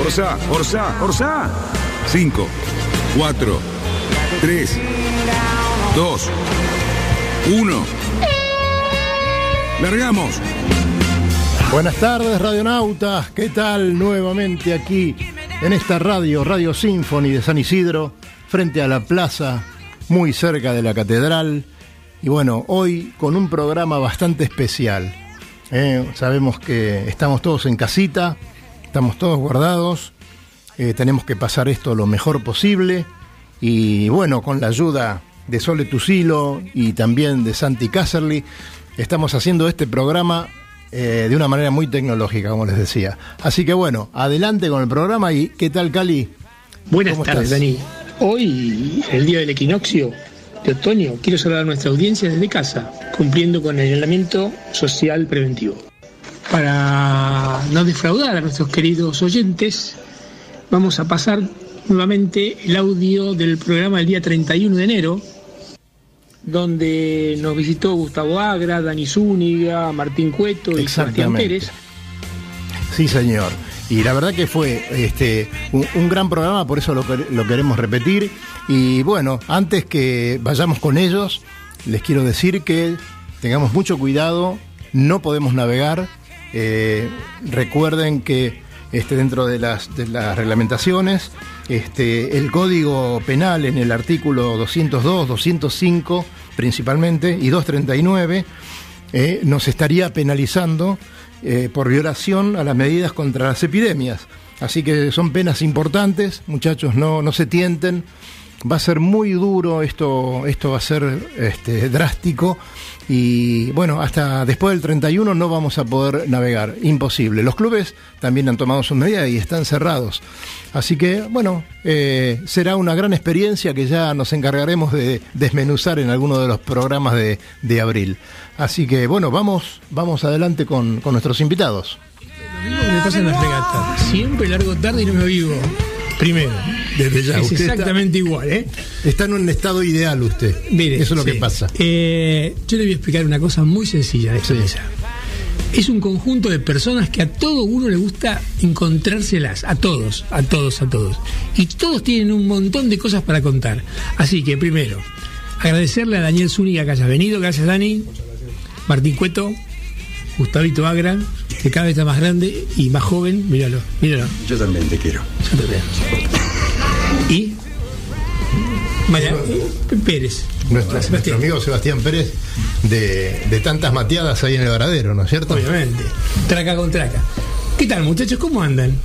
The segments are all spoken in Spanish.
Orsá, Orsá, Orsá. 5, 4, 3, 2, 1. Largamos. Buenas tardes, radionautas. ¿Qué tal? Nuevamente aquí en esta radio, Radio Symphony de San Isidro, frente a la plaza, muy cerca de la catedral. Y bueno, hoy con un programa bastante especial. ¿eh? sabemos que estamos todos en casita, estamos todos guardados, eh, tenemos que pasar esto lo mejor posible. Y bueno, con la ayuda de Sole Tusilo y también de Santi Casserly, estamos haciendo este programa eh, de una manera muy tecnológica, como les decía. Así que bueno, adelante con el programa y ¿qué tal Cali? Buenas ¿Cómo tardes, estás? Dani. Hoy, el día del equinoccio de otoño, quiero saludar a nuestra audiencia desde casa, cumpliendo con el aislamiento social preventivo. Para no defraudar a nuestros queridos oyentes, vamos a pasar nuevamente el audio del programa del día 31 de enero, donde nos visitó Gustavo Agra, Dani Zúñiga, Martín Cueto y Sebastián. Pérez. Sí, señor. Y la verdad que fue este, un, un gran programa, por eso lo queremos repetir. Y bueno, antes que vayamos con ellos, les quiero decir que tengamos mucho cuidado, no podemos navegar. Eh, recuerden que este, dentro de las, reglamentaciones, este, el código penal en el artículo 202, 205 principalmente, y 239, eh, nos estaría penalizando eh, por violación a las medidas contra las epidemias. Así que son penas importantes, muchachos, no, no se tienten. Va a ser muy duro, esto, esto va a ser este, drástico y bueno, hasta después del 31 no vamos a poder navegar, imposible. Los clubes también han tomado sus medidas y están cerrados. Así que bueno, eh, será una gran experiencia que ya nos encargaremos de desmenuzar en alguno de los programas de, abril. Así que bueno, vamos, vamos adelante con, con nuestros invitados. Pasa en. Siempre largo tarde y no me vivo. Primero. Desde ya, es usted está- exactamente igual, ¿eh? Está en un estado ideal usted. Mire, Eso es lo sí. que pasa. Eh, yo le voy a explicar una cosa muy sencilla de esta Sí. mesa. Es un conjunto de personas que a todo uno le gusta encontrárselas, a todos, a todos, a todos. Y todos tienen un montón de cosas para contar. Así que primero, agradecerle a Daniel Zúñiga que haya venido, gracias Dani, Martín Cueto, Gustavito Agra, que cada vez está más grande y más joven, míralo, míralo. Yo también te quiero. Y María Pérez. Nuestro, amigo Sebastián Pérez, de, de tantas mateadas ahí en el varadero, ¿no es cierto? Obviamente. Traca con traca. ¿Qué tal, muchachos? ¿Cómo andan?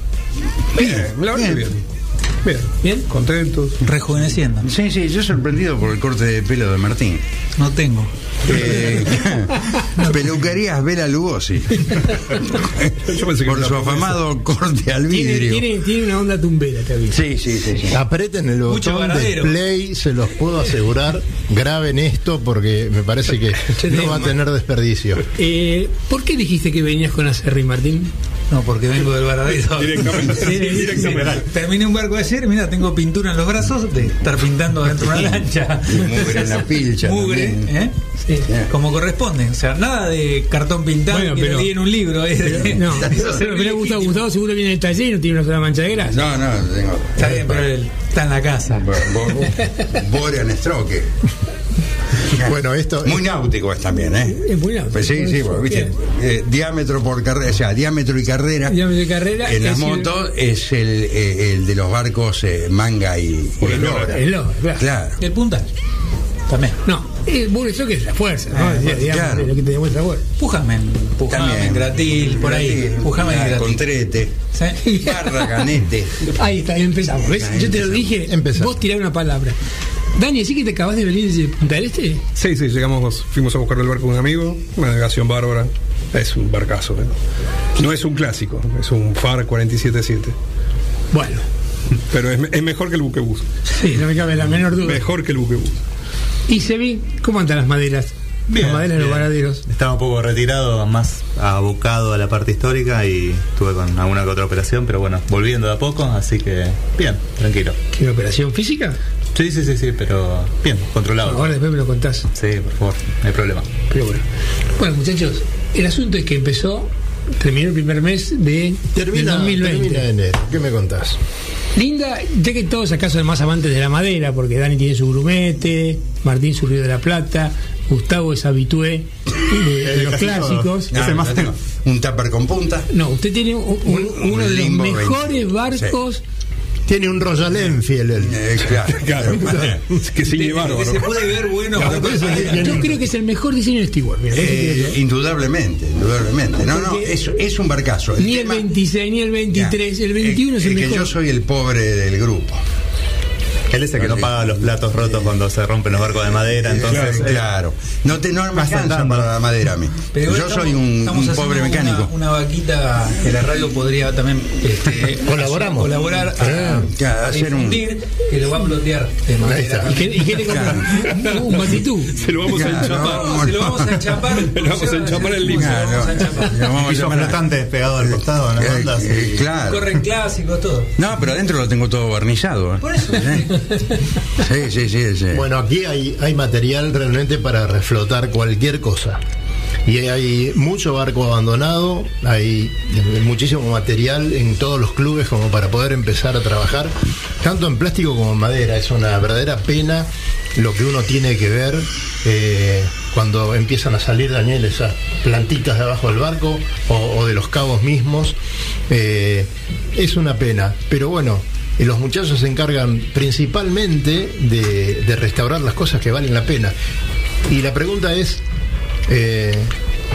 Bien, la verdad que bien. Bien. ¿Bien? Contentos. Rejuveneciendo. Sí, sí, yo sorprendido por el corte de pelo de Martín. No tengo. Eh, peluquerías Vela Lugosi. por su afamado corte al vidrio. tiene, tiene una onda tumbera también. Sí, sí, sí. sí. Aprieten el Mucho botón de play, se los puedo asegurar. Graben esto porque me parece que no va a tener desperdicio. Eh, ¿Por qué dijiste que venías con Acerri, Martín? No, porque vengo del varadero. Directamente. Terminé un barco ayer, mira, tengo pintura en los brazos de estar pintando dentro de una lancha. Y mugre en la pilcha Mugre, también. ¿eh? Sí. Como corresponde. O sea, nada de cartón pintado Bueno, que pero- leí en un libro. ¿eh? No, Eso pero mira, Gustavo, Gustavo seguro viene del taller y no tiene una sola mancha de grasa. No, no, tengo. Está bien, pero él está en la casa. Bo- bo- Borean Stroke. Bueno, esto Muy náutico es también, ¿eh? Es muy náutico. Pues sí, sí, porque, ¿viste? Eh, diámetro por carrera, o sea, diámetro y carrera. Diámetro y carrera, En las es motos es el, eh, el de los barcos eh, manga y, y eslora. Es lo, claro. Claro. El puntal. También. No, Eh, bueno, eso que es la fuerza, ¿no? Ah, Digamos, claro. es lo que te demuestra fuerza. Pujamen, Pujamen, Gratil, por ahí. Pujamen Ah, Gratil. Contrete. ¿Sí? Barra, Ganete. Ahí está, ahí empezamos. ¿ves? Ahí Yo te lo dije, Empezamos. vos tirá una palabra. Dani, ¿sí que te acabas de venir de Punta del Este? Sí, sí, llegamos, fuimos a buscar el barco de un amigo, una navegación bárbara. Es un barcazo. ¿eh? No es un clásico, es un FAR 47-7. Bueno, Pero es, es mejor que el buquebús. sí, no me cabe la menor duda. Mejor que el buquebús. Y se ve, ¿cómo andan las maderas? las maderas de los bien. varaderos. Estaba un poco retirado, más abocado a la parte histórica y estuve con alguna que otra operación, pero bueno, volviendo de a poco, así que bien, tranquilo. ¿Qué operación física? Sí, sí, sí, sí, pero bien, controlado. Ahora después me lo contás. Sí, por favor, no hay problema. Pero bueno. Bueno, muchachos, el asunto es que empezó, terminó el primer mes de Termina, del 2020. termina enero. ¿Qué me contás? Linda, ya que todos acá son más amantes de la madera, porque Dani tiene su grumete, Martín su Río de la Plata, Gustavo es habitué de, de los clásicos. Más yo tengo un tupper con punta. No, usted tiene un- un- Un- uno de los mejores 20. barcos. Tiene un Royal Enfield. él. Eh, claro. Claro, que de que se puede ver bueno. Yo creo que es el mejor diseño de Stewart. mira, Eh, indudablemente, indudablemente. No, no, es, es un barcazo. ni el tema- 26, ni el 23, el 21 es el que mejor. yo soy el pobre del grupo. Él es el que no paga los platos rotos cuando se rompen los barcos de madera, entonces... claro, eh, claro. No, te, no me Más alcanza andando. para la madera a mí. Pero yo estamos- soy un, un pobre una- mecánico. Una, vaquita que la radio podría también este, Colaboramos. colaborar a, Ah, a hacer un- que lo va a plotear de Ahí madera. está. ¿Y qué, y qué le compran? Un batitú. Se lo vamos a Claro, enchapar. no, Se lo vamos a enchapar. Le vamos a enchapar el libro. Se lo vamos a enchapar. Lo vamos a piso a- flotante pegado al costado, ¿no? Eh, eh, claro. Corren clásicos, todo. No, pero adentro lo tengo todo barnizado. ¿eh? Por eso. Sí, sí, sí. sí. Bueno, aquí hay, hay material realmente para reflotar cualquier cosa. Y hay mucho barco abandonado, hay muchísimo material en todos los clubes como para poder empezar a trabajar, tanto en plástico como en madera. Es una verdadera pena lo que uno tiene que ver eh, cuando empiezan a salir, Daniel, esas plantitas de abajo del barco o, de los cabos mismos. Eh, es una pena, pero bueno, los muchachos se encargan principalmente de, de restaurar las cosas que valen la pena. Y la pregunta es, eh,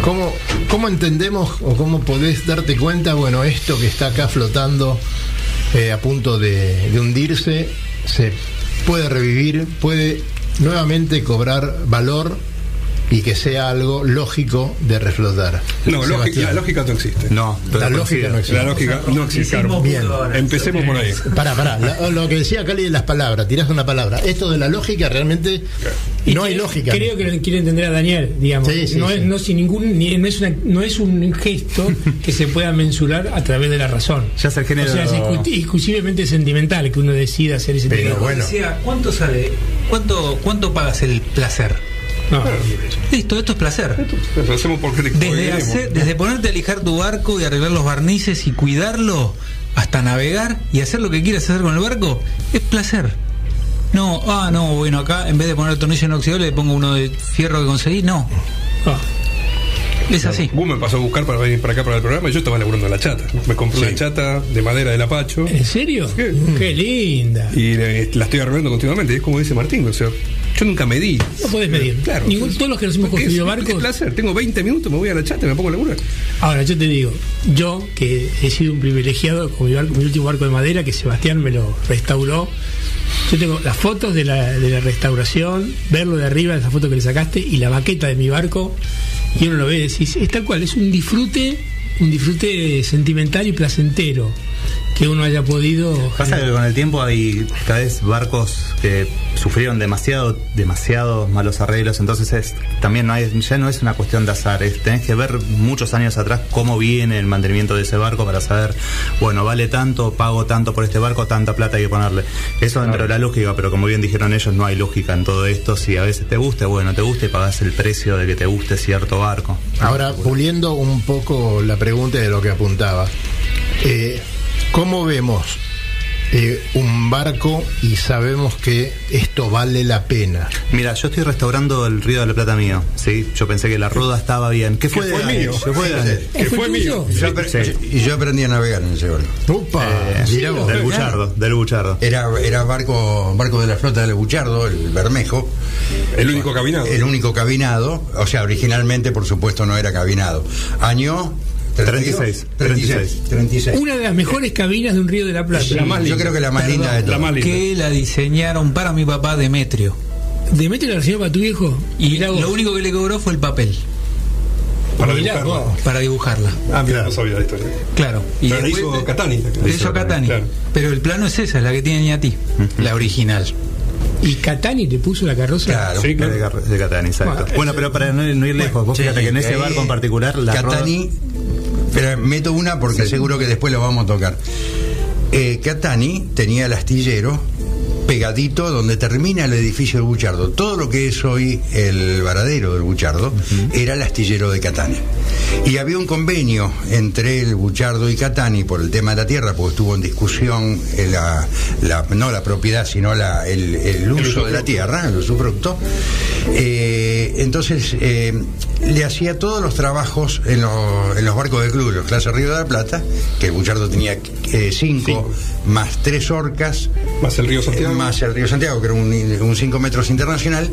¿cómo, ¿cómo entendemos o cómo podés darte cuenta, bueno, esto que está acá flotando eh, a punto de, de hundirse, se puede revivir, puede nuevamente cobrar valor y que sea algo lógico de reflotar? No, lógica, Sebastián. la lógica no existe. No, La lógica no existe. La lógica no existe. Bien. Empecemos por ahí. Pará, pará. la- lo que decía Cali de las palabras, tirás una palabra. Esto de la lógica realmente no hay cre- lógica. Creo que lo quiere entender a Daniel, digamos. Sí, sí, no, sí. Es, no, sin ningún, ni- no, es una- no es un gesto que se pueda mensurar a través de la razón. Ya es el género- O sea, es exclusivamente sentimental que uno decida hacer ese Pero tipo de bueno. Decía, ¿cuánto sale? ¿Cuánto, ¿Cuánto pagas el placer? No, Listo, esto es placer. Lo hacemos porque te Desde, hacer- desde ponerte a lijar tu barco y arreglar los barnices y cuidarlo, hasta navegar y hacer lo que quieras hacer con el barco, es placer. No, ah, no, bueno, acá en vez de poner el tornillo inoxidable le pongo uno de fierro que conseguí, no. Ah, Es así. Gus me pasó a buscar para venir para acá para el programa y yo estaba laburando en la chata. Me compré una chata de madera del Apacho ¿En serio? ¿Qué? Qué linda. y eh, la estoy arreglando continuamente. Y es como dice Martín, o sea, yo nunca medí. No podés medir. Claro. Ningún- todos los que nos hemos construido es, Es barcos. placer. Tengo 20 minutos, me voy a la chata y me pongo a laburar. Ahora, yo te digo, yo que he sido un privilegiado con mi, barco- mi último barco de madera, que Sebastián me lo restauró. Yo tengo las fotos de la, de la restauración, verlo de arriba, esa foto que le sacaste, y la baqueta de mi barco, y uno lo ve y decís, es tal cual, es un disfrute, un disfrute sentimental y placentero que uno haya podido. Pasa que con el tiempo hay cada vez barcos que sufrieron demasiado, demasiados malos arreglos, entonces es, también no hay, ya no es una cuestión de azar, es- tenés que ver muchos años atrás cómo viene el mantenimiento de ese barco para saber, bueno, vale tanto, pago tanto por este barco, tanta plata hay que ponerle. Eso dentro de la lógica, pero como bien dijeron ellos, no hay lógica en todo esto, si a veces te gusta, bueno, te gusta y pagás el precio de que te guste cierto barco. Ahora, puliendo un poco la pregunta de lo que apuntaba, eh, ¿cómo vemos eh, un barco y sabemos que esto vale la pena. Mira, yo estoy restaurando el Río de la Plata mío, ¿sí? Yo pensé que la rueda estaba bien. ¿Qué fue, fue de mío. ¿Qué fue de? Que ¿Fue mío. Yo Sí. y yo aprendí a navegar en ese barco. Upa, Eh, del Buchardo, del Buchardo. Era, era barco, barco de la flota del Buchardo, el Bermejo. El único cabinado. El único cabinado, o sea, originalmente, por supuesto, no era cabinado. Año 36, 36. 36. Una de las mejores cabinas de un río de la Plata. La más Yo creo que la más linda de La todas. linda. Que la diseñaron para mi papá Demetrio. Demetrio la recibió para tu viejo. Y Mirá vos. lo único que le cobró fue el papel Para Mirá dibujarla. vos. para dibujarla. Ah, mira, no sabía la historia. Claro. Y Pero la después hizo Catani. la hizo Catani. Claro. Pero el plano es esa, es la que tiene a ti. La original. Y Catani te puso la carroza. Claro. Sí, De, claro. De Catani, exacto. Bueno, Bueno, pero para no, no ir lejos, vos Sí, fíjate que en ese barco en particular, la Catani, pero meto una porque seguro que después lo vamos a tocar. Eh, Catani tenía el astillero pegadito donde termina el edificio del Buchardo. Todo lo que es hoy el varadero del Buchardo era el astillero de Catani. Y había un convenio entre el Buchardo y Catani por el tema de la tierra, porque estuvo en discusión eh, la, la- no la propiedad, sino la- el, el uso de la tierra, el usufructo. Eh, entonces eh, le hacía todos los trabajos en, los- en los barcos del club, los clases Río de la Plata, que el Buchardo tenía eh, cinco, Cinco. más tres orcas, Más el río Santiago. más el Río Santiago, que era un 5 metros internacional,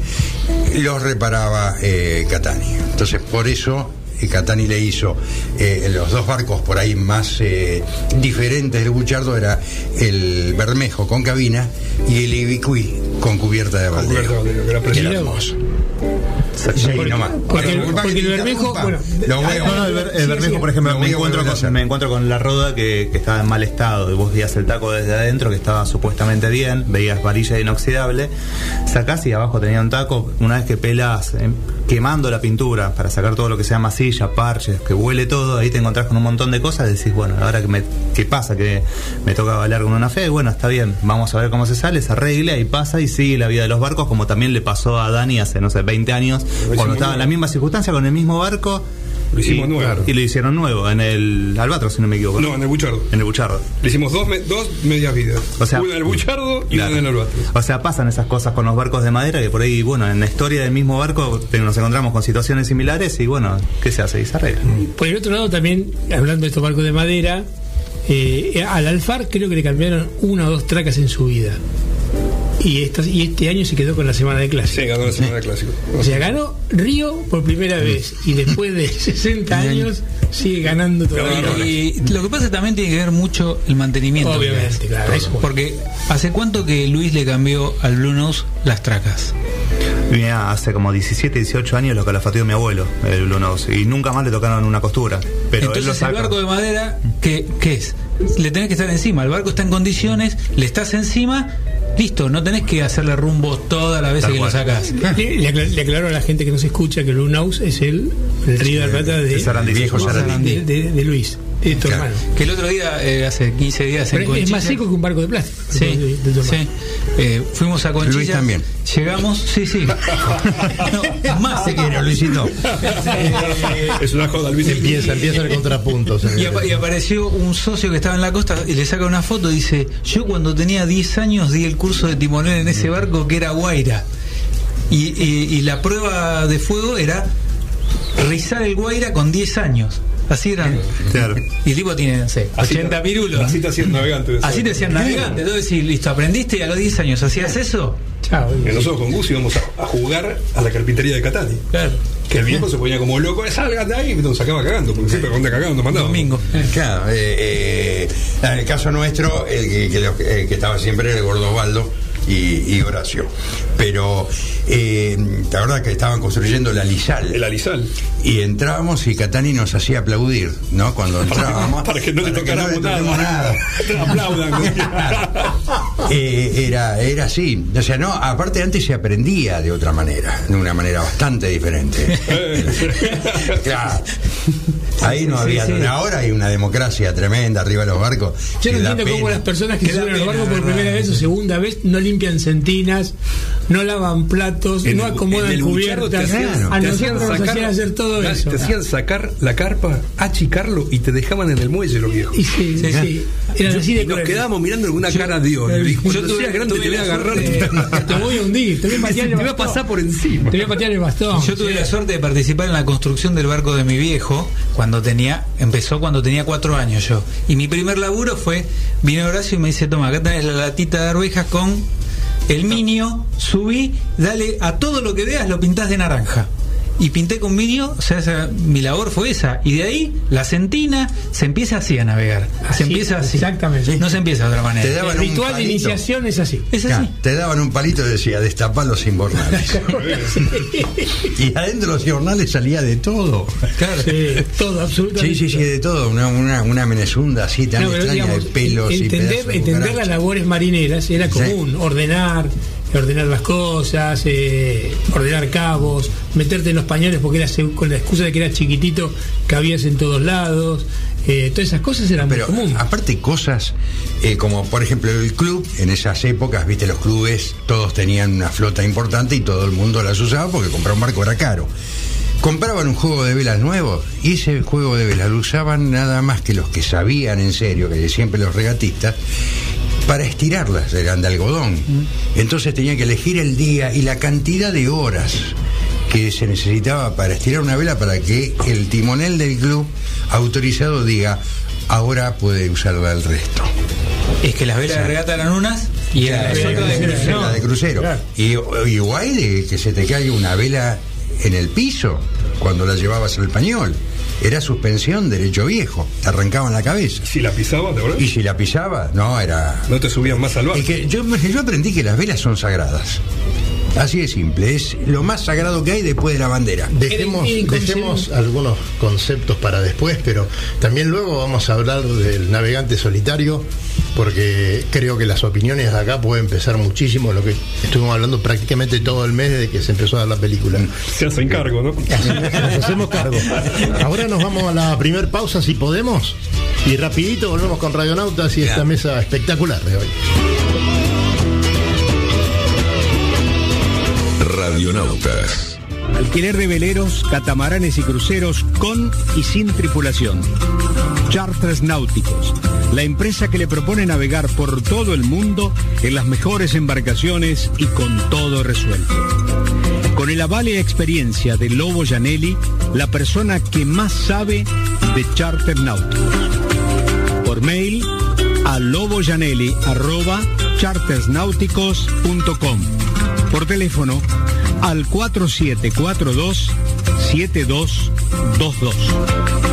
los reparaba Catani. Entonces, por eso eh, Catani le hizo eh, los dos barcos por ahí más eh, diferentes del Buchardo, era el Bermejo con cabina y el Ibicuí con cubierta de Cubierta de baldeo. baldeo, que era Que hermoso. Sí, porque- que el Bermejo, bueno, Lo voy a- No, no, el, Ber- el Sí, Bermejo, sí. por ejemplo, Lo me encuentro, con, me encuentro con la roda que, que estaba en mal estado y vos veías el taco desde adentro que estaba supuestamente bien, veías varilla inoxidable, sacás y abajo tenía un taco, una vez que pelas eh, quemando la pintura para sacar todo lo que sea masilla, parches, que huele todo, ahí te encontrás con un montón de cosas, decís, bueno, ahora que me, ¿qué pasa? Que me toca bailar con una fe, bueno, está bien, vamos a ver cómo se sale, se arregla y pasa y sigue la vida de los barcos, como también le pasó a Dani hace, no sé, 20 años, cuando estaba en la misma circunstancia con el mismo barco. Lo hicimos y, nuevo. Y lo hicieron nuevo, en el Albatros, si no me equivoco. No, en el Buchardo. En el Buchardo. Le hicimos dos, me- dos medias vidas. O sea, una en el Buchardo y Claro. una en el Albatros. O sea, pasan esas cosas con los barcos de madera que por ahí, bueno, en la historia del mismo barco te- nos encontramos con situaciones similares y bueno, ¿qué se hace? Y se arregla. Por el otro lado, también, hablando de estos barcos de madera, eh, al Alfar creo que le cambiaron una o dos tracas en su vida. Y, estas, y este año se quedó con la semana de clase. Sí, ganó la semana de clásico. O sea, ganó Río por primera vez y después de 60 años sigue ganando todavía. Y lo que pasa también tiene que ver mucho el mantenimiento. Obviamente, claro, eso. Porque ¿hace cuánto que Luis le cambió al Blue Nose las tracas? Mira, hace como 17, 18 años lo calafateó mi abuelo, el Blue Nose, y nunca más le tocaron una costura. Pero él lo Entonces el barco de madera, ¿qué, ¿qué es? Le tenés que estar encima, el barco está en condiciones, le estás encima, listo, no tenés que hacerle rumbo todas las veces que lo sacás. Le, le acla- le aclaro a la gente que nos escucha que Blue Nose es el, el río de la plata de, de Sarandí, viejo de, de- de Luis, de tu Claro. hermano. Que el otro día, eh, hace 15 días en Pero es Conchilla- más seco que un barco de plástico. Sí, de- de tu hermano. sí. Eh, fuimos a Conchilla. Luis también. Llegamos, sí, sí. No, más Te quiero, Luisito. Es una joda, Luis. Empieza, empieza el contrapunto. Y, apareció un socio que estaba en la costa y le saca una foto y dice, yo cuando tenía 10 años di el curso de timonel en ese barco que era Guaira. Y, y- y la prueba de fuego era rizar el Guaira con 10 años. Así eran. Claro. Y el tipo tiene, no sé, Así 80 te- pirulos. Así te hacían navegante. Así te decían navegante. Entonces, si listo, aprendiste y a los 10 años hacías eso. Chao. Que nosotros con Gus íbamos a, a jugar a la carpintería de Catani. Claro. Que el viejo se ponía como loco, salgan de ahí, y nos sacaba cagando, porque siempre cuando cagando nos mandaba. Domingo. Claro, eh, eh, en el caso nuestro, el que, que lo- eh, que estaba siempre era el gordo Osvaldo y, y Horacio. Pero eh, la verdad que estaban construyendo la Lizal. El alisal. Y entrábamos y Catani nos hacía aplaudir, ¿no? Cuando entrábamos. Para que no le tocáramos nada. Te aplaudan. Eh, era, era así. O sea, no, aparte antes se aprendía de otra manera, de una manera bastante diferente. claro. Ahí no Sí, había. sí. Ahora hay una democracia tremenda arriba de los barcos. Yo no entiendo cómo las personas que suben al pena, barco por primera vez o segunda vez no limpian sentinas, no lavan platos, En no el- acomodan el buchardo cubiertas. te hacían- a te nosotros nos hacían hacer todo claro, eso. Te hacían sacar la carpa, achicarlo y te dejaban en el muelle los viejos. Y sí, sí, sí. Eran así de Nos quedábamos mirando con una Yo- cara de odio. yo Y cuando tuve- seas grande tuve te voy a la agarrar. suerte- Te voy a hundir, te voy a patear el Te voy a pasar por encima. Te voy a patear el bastón. Yo tuve Sí. la suerte de participar en la construcción del barco de mi viejo cuando tenía, empezó cuando tenía cuatro años yo. Y mi primer laburo fue, vino Horacio y me dice, toma, acá tenés la latita de arvejas con el minio, subí, dale, a todo lo que veas lo pintás de naranja. Y pinté con minio, o sea, esa- mi labor fue esa. Y de ahí, la centina, se empieza así a navegar. Así, se empieza así. exactamente. No se empieza de otra manera. Te daban El un ritual de iniciación es así. Es Ya, así. te daban un palito y decía, destapar los inbornales. y adentro de los inbornales salía de todo. Claro. Sí, todo, absolutamente. Sí, sí, sí, de todo. Una, una, una menezunda así tan No, extraña digamos, de pelos y entender, pedazos de entender las labores marineras era Sí. común, ordenar, ordenar las cosas, eh, ordenar cabos, meterte en los pañales porque era con la excusa de que era chiquitito, cabías en todos lados, eh, todas esas cosas eran Pero muy aparte cosas eh, como por ejemplo el club, en esas épocas, viste, los clubes todos tenían una flota importante y todo el mundo las usaba porque comprar un barco era caro. Compraban un juego de velas nuevo y ese juego de velas lo usaban nada más que los que sabían en serio, que siempre los regatistas, para estirarlas, eran de algodón. Entonces tenían que elegir el día y la cantidad de horas que se necesitaba para estirar una vela para que el timonel del club autorizado diga, ahora puede usarla el resto. Es que las velas de regata eran unas y las otras de de crucero. crucero, la de crucero. Claro. Y, y guay de que se te caiga una vela en el piso cuando la llevabas al pañol. Era suspensión derecho viejo, te arrancaban la cabeza. Si la pisaba, ¿de verdad? Y si la pisaba, no, era... No te subían más al barco. Es que yo, yo aprendí que las velas son sagradas. Así de simple, es lo más sagrado que hay después de la bandera. Dejemos, dejemos algunos conceptos para después, pero también luego vamos a hablar del navegante solitario, porque creo que las opiniones de acá pueden empezar muchísimo, lo que estuvimos hablando prácticamente todo el mes desde que se empezó a dar la película. Se hacen cargo, ¿no? Nos hacemos cargo. Ahora nos vamos a la primer pausa si podemos y rapidito volvemos con Radionautas y esta mesa espectacular de hoy. Alquiler de veleros, catamaranes y cruceros con y sin tripulación. Charters Náuticos, la empresa que le propone navegar por todo el mundo en las mejores embarcaciones y con todo resuelto. Con el aval y experiencia de Lobo Janelli, la persona que más sabe de charter náuticos. Por mail a loboyanelli arroba chartersnáuticos.com. Por teléfono al 4742 7222.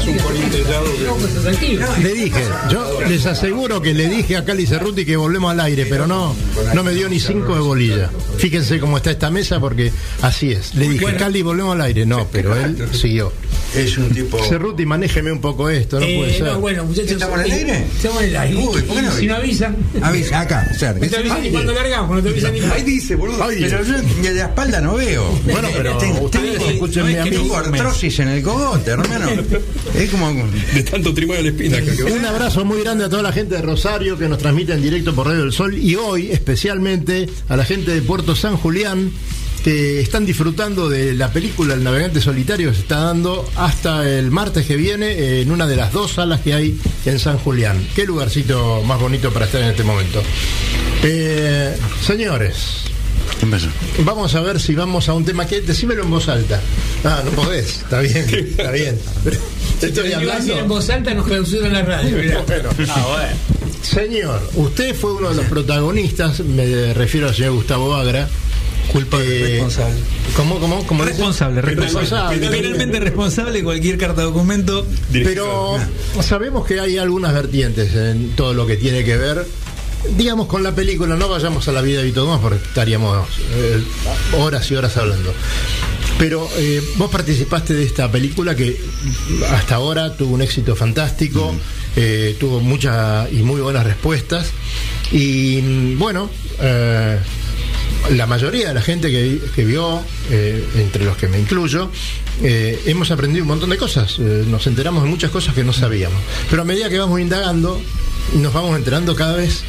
Más un colintellado que... Le dije, yo les aseguro que le dije a Cali Cerruti que volvemos al aire, pero no, no me dio ni cinco de bolilla. Fíjense cómo está esta mesa porque así es. Le dije, Cali, volvemos al aire. No, pero él siguió. Es un tipo... Cerruti, manéjeme un poco esto, no Eh, puede ser. no, bueno, muchachos. ¿Estamos en el eh, aire? Estamos en el aire. Uy, ¿por qué no si no avisan. Avisa, acá, cerca. No te avisan ni cuando largamos, no te avisan ni Ahí dice, boludo. Ay. Pero yo de la espalda no veo. Bueno, pero Tengo- escúchenme a mí. Tengo artrosis en el cogote, hermano. Es como de tanto trimar la espinaca. que- Un abrazo muy grande a toda la gente de Rosario que nos transmite en directo por Radio del Sol y hoy especialmente a la gente de Puerto San Julián que están disfrutando de la película El Navegante Solitario que se está dando hasta el martes que viene eh, en una de las dos salas que hay en San Julián. Qué lugarcito más bonito para estar en este momento. Eh, señores, ¿Qué pasó? Vamos a ver si vamos a un tema que decímelo en voz alta. Ah, no podés, está bien, está bien. Te estoy hablando. en voz alta nos clausuran la radio. mirá. Bueno. Señor, usted fue uno de los protagonistas, me refiero al señor Gustavo Agra. Culpable, Eh, responsable. ¿Cómo, cómo, cómo? Responsable, responsable. Penalmente responsable cualquier carta documento. Pero sabemos que hay algunas vertientes en todo lo que tiene que ver, digamos, con la película. No vayamos a la vida de Vito Dumas porque estaríamos eh, horas y horas hablando. Pero eh, vos participaste de esta película que hasta ahora tuvo un éxito fantástico, eh, tuvo muchas y muy buenas respuestas. Y bueno, la mayoría de la gente que, que vio, eh, entre los que me incluyo, eh, hemos aprendido un montón de cosas. Eh, nos enteramos de muchas cosas que no sabíamos. Pero a medida que vamos indagando, nos vamos enterando cada vez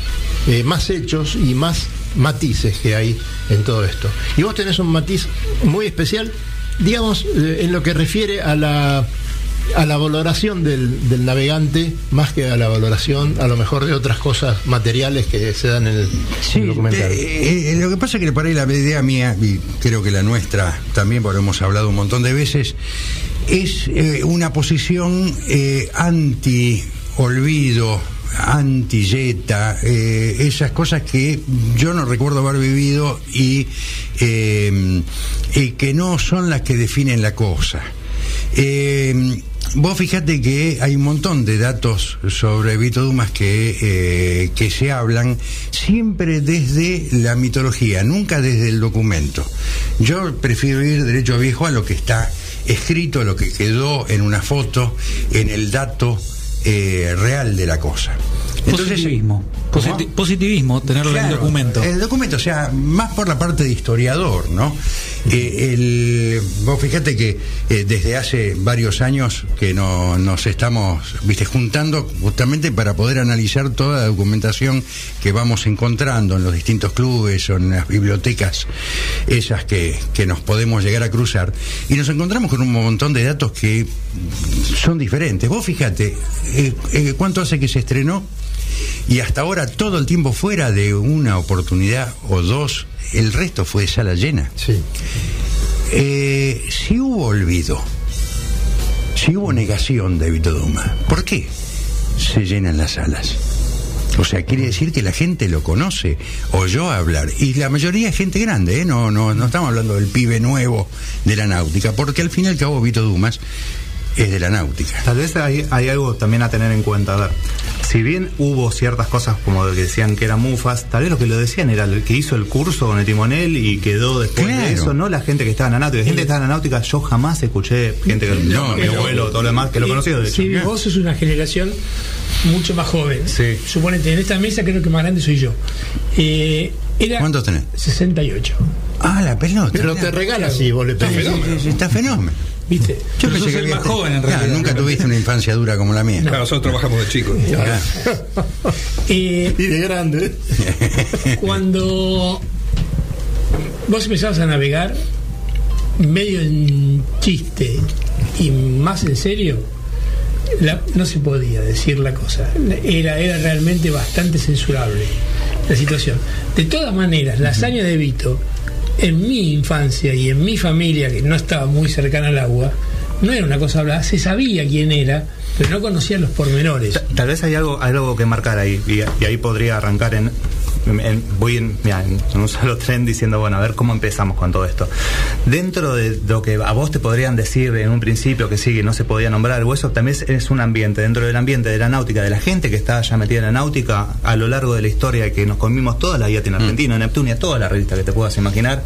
eh, más hechos y más matices que hay en todo esto. Y vos tenés un matiz muy especial, digamos, eh, en lo que refiere a la a la valoración del, del navegante más que a la valoración a lo mejor de otras cosas materiales que se dan en el, en el documental. Eh, eh, lo que pasa es que por ahí la idea mía, y creo que la nuestra también, porque hemos hablado un montón de veces, es eh, una posición eh, anti-olvido, anti-yeta, eh, esas cosas que yo no recuerdo haber vivido y, eh, que no son las que definen la cosa. Eh, vos fíjate que hay un montón de datos sobre Vito Dumas que, que se hablan siempre desde la mitología, nunca desde el documento. Yo prefiero ir derecho a viejo a lo que está escrito, lo que quedó en una foto, en el dato eh, real de la cosa. Positivismo. Posit- positivismo, tenerlo en el documento. El documento, o sea, más por la parte de historiador, ¿no? Eh, el- vos fíjate que eh, desde hace varios años que no, nos estamos, viste, juntando justamente para poder analizar toda la documentación que vamos encontrando en los distintos clubes o en las bibliotecas, esas que, que nos podemos llegar a cruzar, y nos encontramos con un montón de datos que son diferentes. Vos fíjate, eh, ¿cuánto hace que se estrenó? Y hasta ahora todo el tiempo fuera de una oportunidad o dos, el resto fue sala llena. Sí. Eh, si hubo olvido, si hubo negación de Vito Duma, ¿por qué se llenan las salas? O sea, quiere decir que la gente lo conoce, oyó hablar. Y la mayoría es gente grande, ¿eh? no, no, no estamos hablando del pibe nuevo de la náutica, porque al fin y al cabo Vito Dumas es de la náutica. Tal vez hay, hay algo también a tener en cuenta. A ver, si bien hubo ciertas cosas como que decían que eran mufas, tal vez lo que lo decían era el que hizo el curso con el timonel y quedó después Claro. de eso, no la gente que estaba en la náutica. La gente que estaba en la náutica, yo jamás escuché gente que No, mi pero- abuelo, todo lo demás, que lo conoció de hecho. Sí, vos sos una generación mucho más joven. Sí. Suponete, en esta mesa creo que más grande soy yo. Eh, era ¿Cuántos tenés? 68. Ah, la pelota. Pero te regala si vos le Está fenómeno. Está fenómeno. ¿Viste? Yo Pero sos el había- más joven, en Claro, realidad. nunca tuviste una infancia dura como la mía. Claro, nosotros trabajamos de chicos. Eh, Y de grande. cuando vos empezabas a navegar, medio en chiste y más en serio, la- no se podía decir la cosa. Era, era realmente bastante censurable la situación. De todas maneras, la hazaña de Vito, en mi infancia y en mi familia, que no estaba muy cercana al agua, no era una cosa hablada, se sabía quién era, pero no conocía los pormenores. Ta- Tal vez hay algo, algo que marcar ahí, y, y ahí podría arrancar en. En- voy en, mira, en- en un solo tren diciendo, bueno, a ver cómo empezamos con todo esto. Dentro de lo que a vos te podrían decir en un principio que sí, que no se podía nombrar, o eso también es, un ambiente, dentro del ambiente de la náutica, de la gente que está ya metida en la náutica, a lo largo de la historia que nos comimos toda la vida en Argentina, en Neptunia, toda la revista que te puedas imaginar,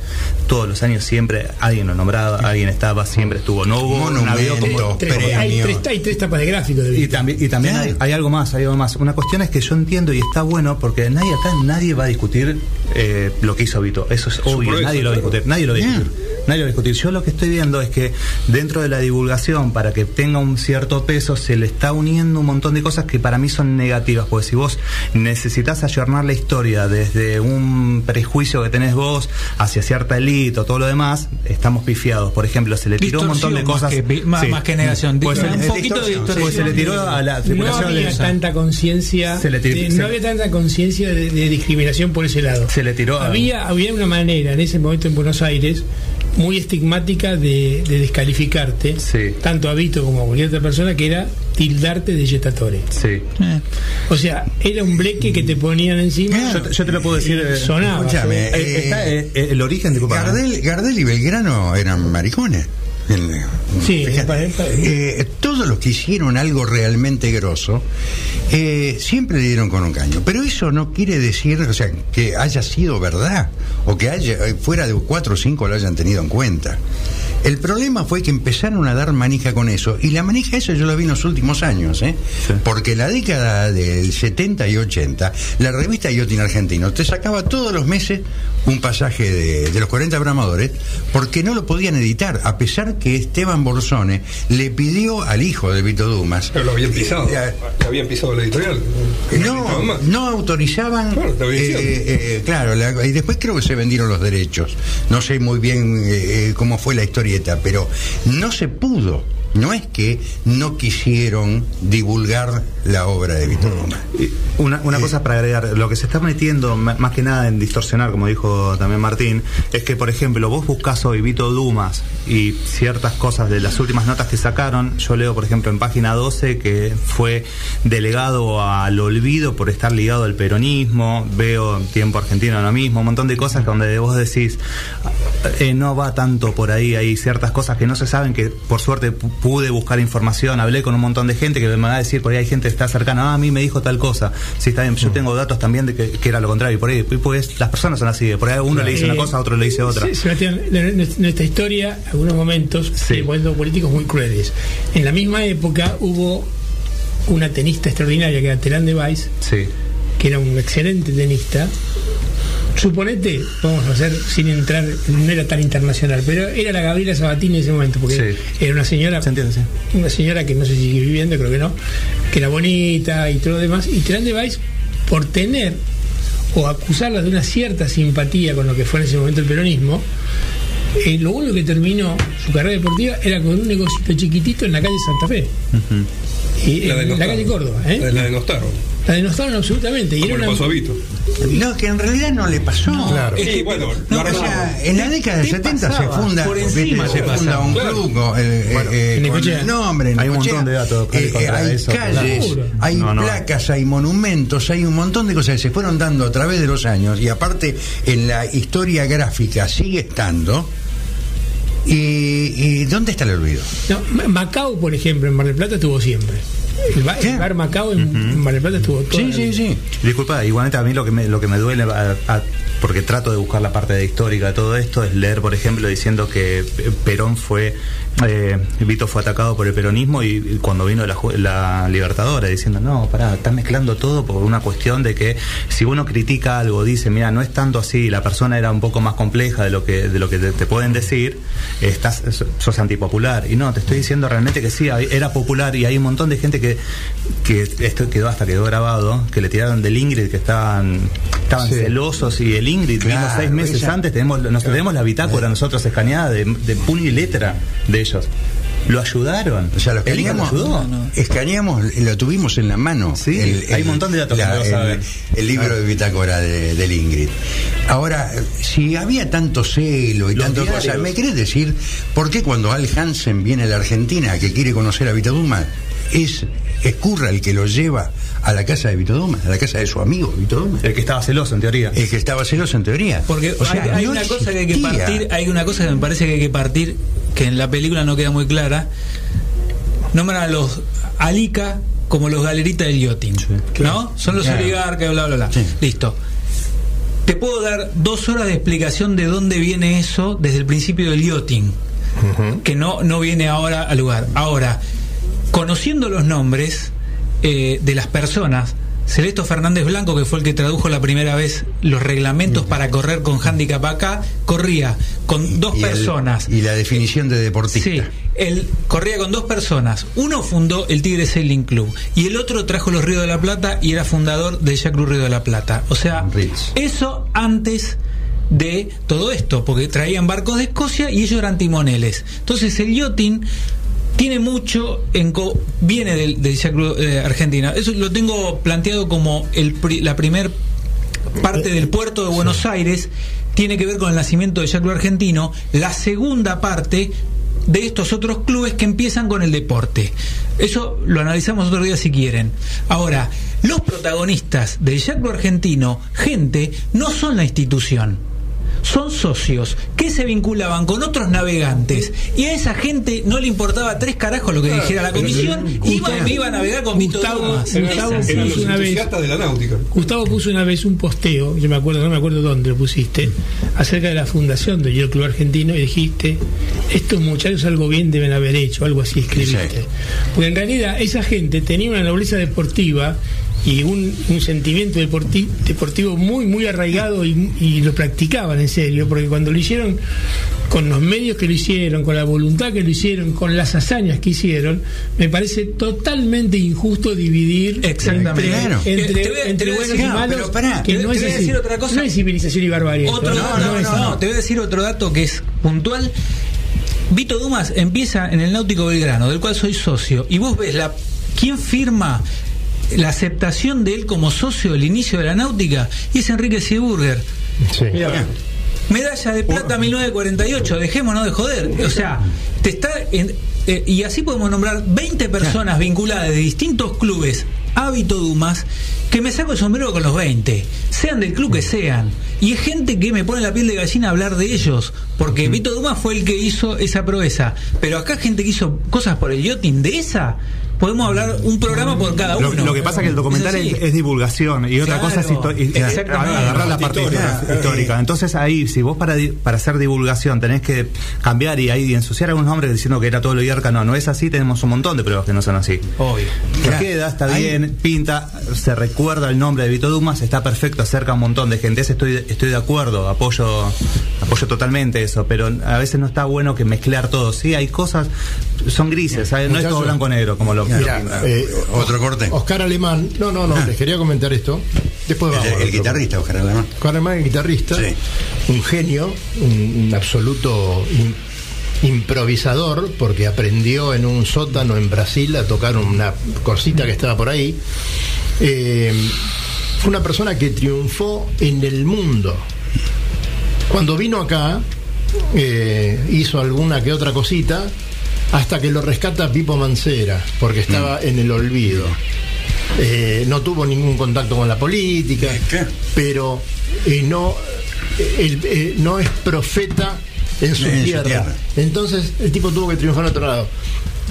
todos los años siempre alguien lo nombraba, alguien estaba, siempre estuvo. No hubo un avión como Tres- hay, tres, hay tres tapas de gráfico de y también, y también hay, hay algo más, hay algo más. Una cuestión es que yo entiendo y está bueno porque nadie acá, nadie va a discutir eh, lo que hizo Vito. Eso es obvio, nadie lo va a discutir. Nadie lo va a discutir. Nadie lo va a discutir. Yo lo que estoy viendo es que dentro de la divulgación, para que tenga un cierto peso, se le está uniendo un montón de cosas que para mí son negativas. Porque si vos necesitas ayornar la historia desde un prejuicio que tenés vos hacia cierta élite o todo lo demás, estamos pifiados. Por ejemplo, se le tiró un montón de cosas. más que- más- más que negación. Pues se- Un es poquito de distorsión. Pues se le tiró a la No tripulación había de tanta conciencia, no había tanta conciencia de, de discriminación por ese lado. Se le tiró a- Había, había una manera en ese momento en Buenos Aires muy estigmática de, de descalificarte, tanto a Vito como a cualquier otra persona, que era tildarte de yetatore. Sí. O sea, era un bleque que te ponían encima. Yo, te- yo te lo puedo decir. eh, sonaba. Escúchame, eh, eh, está, eh, eh, el origen, disculpa. Gardel, Gardel y Belgrano eran maricones. El- Sí, fíjate, eh, todos los que hicieron algo realmente grosso eh, siempre le dieron con un caño. Pero eso no quiere decir, o sea, que haya sido verdad o que haya eh, fuera de cuatro o cinco lo hayan tenido en cuenta. El problema fue que empezaron a dar manija con eso, y la manija eso yo lo vi en los últimos años, ¿eh? porque la década del 70 y 80, la revista Yotin Argentino te sacaba todos los meses un pasaje de, de los 40 bramadores, porque no lo podían editar, a pesar que Esteban Borsone le pidió al hijo de Vito Dumas. Pero lo habían pisado. Eh, Lo habían pisado la editorial. no, no autorizaban. Claro, eh, eh, eh, claro, la- y después creo que se vendieron los derechos. No sé muy bien eh, eh, cómo fue la pero no se pudo. No es que no quisieron divulgar la obra de Víctor Dumas. Y Una, una cosa para agregar, lo que se está metiendo más que nada en distorsionar, como dijo también Martín, es que, por ejemplo, vos buscas hoy Vito Dumas y ciertas cosas de las últimas notas que sacaron, yo leo, por ejemplo, en página 12 que fue delegado al olvido por estar ligado al peronismo, veo Tiempo Argentino lo mismo, un montón de cosas donde vos decís, eh, no va tanto por ahí, hay ciertas cosas que no se saben, que por suerte pude buscar información, hablé con un montón de gente que me va a decir, por ahí hay gente que está cercana, ah, a mí me dijo tal cosa, sí, está bien, yo tengo datos también de que, que era lo contrario, por ahí, pues las personas son así, por ahí uno le dice una cosa, a otro le dice otra. Sí, Sebastián, la- nuestra historia, algunos momentos, sí. políticos muy crueles. En la misma época hubo una tenista extraordinaria que era Terán de Weiss, Sí. que era un excelente tenista. Suponete, vamos a hacer sin entrar, no era tan internacional, pero era la Gabriela Sabatini en ese momento, porque era una señora, una señora que no sé si sigue viviendo, creo que no, que era bonita y todo lo demás, y Terán de Weiss, por tener o acusarla de una cierta simpatía con lo que fue en ese momento el peronismo, eh, lo único que terminó su carrera deportiva era con un negocito chiquitito en la calle Santa Fe. Y, La la denostaron. calle Córdoba, ¿eh? La, denostaron. La denostaron absolutamente. Y Como era le una- a Vito. No, que en realidad no le pasó. Claro. Sí, bueno, No, lo o sea, en la década del Te 70 se funda, encima se funda un Claro. club eh, Bueno, eh, con el nombre. en Hay un montón de datos Eh, hay eso, calles, claro. hay No, no. placas, hay monumentos, hay un montón de cosas que se fueron dando a través de los años y aparte en la historia gráfica sigue estando. ¿Y, y dónde está el olvido? No, Ma- Macao, por ejemplo, en Mar del Plata estuvo siempre. El, ba- el bar Macao en, en Mar del Plata estuvo todo. Sí, sí, sí. Disculpa, igualmente a mí lo que me, lo que me duele, a- a- porque trato de buscar la parte de histórica de todo esto, es leer, por ejemplo, diciendo que Perón fue, eh, Vito fue atacado por el peronismo y, cuando vino la, Libertadora diciendo, no, pará, estás mezclando todo por una cuestión de que si uno critica algo, dice, mira, no es tanto así, la persona era un poco más compleja de lo que, de lo que te, te pueden decir, estás, sos antipopular. Y no, te estoy diciendo realmente que sí, era popular y hay un montón de gente que, que esto quedó hasta quedó grabado, que le tiraron del Ingrid, que estaban, estaban Sí. celosos y el Ingrid vino Claro, seis meses ella- antes, tenemos, nos tenemos la bitácora nosotros escaneada de, de puño y letra de ellos. Lo ayudaron. O sea, lo ¿El Inca lo escaneamos, ayudó? escaneamos, lo tuvimos en la mano. Sí, hay un montón de datos que no el, saben. el libro de bitácora de, del Ingrid. Ahora, si había tanto celo y Los tanto diarios. cosa, ¿me querés decir por qué cuando Al Hansen viene a la Argentina que quiere conocer a Vito Dumas, es Escurra el que lo lleva a la casa de Vito Dumas, a la casa de su amigo Vito Dumas? El que estaba celoso en teoría. El que estaba celoso en teoría. Porque O sea, hay, hay no una cosa que hay que partir, hay una cosa que me parece que hay que partir, que en la película no queda muy clara. Nombran a los Alica como los galeritas del yachting, ¿no? Son los Claro. oligarcas, bla, bla, bla. Listo. Te puedo dar dos horas de explicación de dónde viene eso desde el principio del yachting, que no, no viene ahora al lugar. Ahora, conociendo los nombres eh, de las personas, Celesto Fernández Blanco, que fue el que tradujo la primera vez los reglamentos para correr con handicap acá, corría con dos Y el- personas. y la definición de deportista. Sí, él corría con dos personas. Uno fundó el Tigre Sailing Club y el otro trajo los Ríos de la Plata y era fundador del Jack Cruz Río de la Plata. O sea, eso antes de todo esto, porque traían barcos de Escocia y ellos eran timoneles. Entonces el yachting tiene mucho en co- viene del, del Cruz, eh, Argentina. Eso lo tengo planteado como el pri- la primer parte del puerto de Buenos Aires tiene que ver con el nacimiento del Club argentino. La segunda parte de estos otros clubes que empiezan con el deporte. Eso lo analizamos otro día si quieren. Ahora, los protagonistas del Jack argentino, gente, no son la institución son socios que se vinculaban con otros navegantes y a esa gente no le importaba tres carajos lo que dijera la comisión iba y me iba a navegar con Gustavo. Gustavo puso una vez, de la náutica. Gustavo puso una vez un posteo, yo me acuerdo, no me acuerdo dónde lo pusiste, acerca de la fundación del Yo Club Argentino y dijiste, estos muchachos algo bien deben haber hecho, algo así escribiste. Porque en realidad esa gente tenía una nobleza deportiva y un, un sentimiento deporti- deportivo muy, muy arraigado y, y lo practicaban en serio, porque cuando lo hicieron con los medios que lo hicieron, con la voluntad que lo hicieron, con las hazañas que hicieron, me parece totalmente injusto dividir Exactamente. entre, entre, Te voy a- te entre voy a buenos decir- y malos, pero pará, que te- no te es voy a así. decir otra cosa. No es civilización y barbarie. esto, Otro ¿no? dato, No no, es- no, no, te voy a decir otro dato que es puntual. Vito Dumas empieza en el Náutico Belgrano, del cual soy socio, y vos ves la quién firma la aceptación de él como socio del inicio de la náutica y es Enrique Sieburger. Mirá, Medalla de plata 1948, dejémonos de joder. O sea, te está en- eh, y así podemos nombrar 20 personas vinculadas de distintos clubes a Vito Dumas que me saco el sombrero con los 20, sean del club que sean. Y es gente que me pone la piel de gallina a hablar de ellos, porque Vito Dumas fue el que hizo esa proeza. Pero acá gente que hizo cosas por el yachting de esa, podemos hablar un programa por cada uno. lo que pasa es que el documental Es divulgación y otra Claro, cosa es exactamente. agarrar la parte Historia. histórica. Entonces ahí, si vos para, para hacer divulgación tenés que cambiar y ahí ensuciar algunos nombres diciendo que era todo lo IARCA, no, no es así, tenemos un montón de pruebas que no son así. Obvio. Claro. queda, está Ahí- bien, pinta, se recuerda el nombre de Vito Dumas, está perfecto, acerca a un montón de gente. Ese estoy, estoy de acuerdo, apoyo, apoyo totalmente eso, pero a veces no está bueno que mezclar todo. Sí, hay cosas, son grises, ¿sabes? no es todo Muchachos, blanco-negro como lo Mira, eh, Otro corte. Oscar Alemán, no, no, no, les quería comentar esto. Después El, vamos. el guitarrista, Oscar Alemán. Oscar Alemán, el guitarrista, Sí. un genio, un, un absoluto im- improvisador, porque aprendió en un sótano en Brasil a tocar una cosita que estaba por ahí. Eh, fue una persona que triunfó en el mundo. Cuando vino acá, eh, hizo alguna que otra cosita, hasta que lo rescata Pipo Mancera, porque estaba en el olvido. Eh, no tuvo ningún contacto con la política, ¿Qué? pero eh, no, eh, no es profeta en su, En su tierra. tierra. Entonces el tipo tuvo que triunfar en otro lado.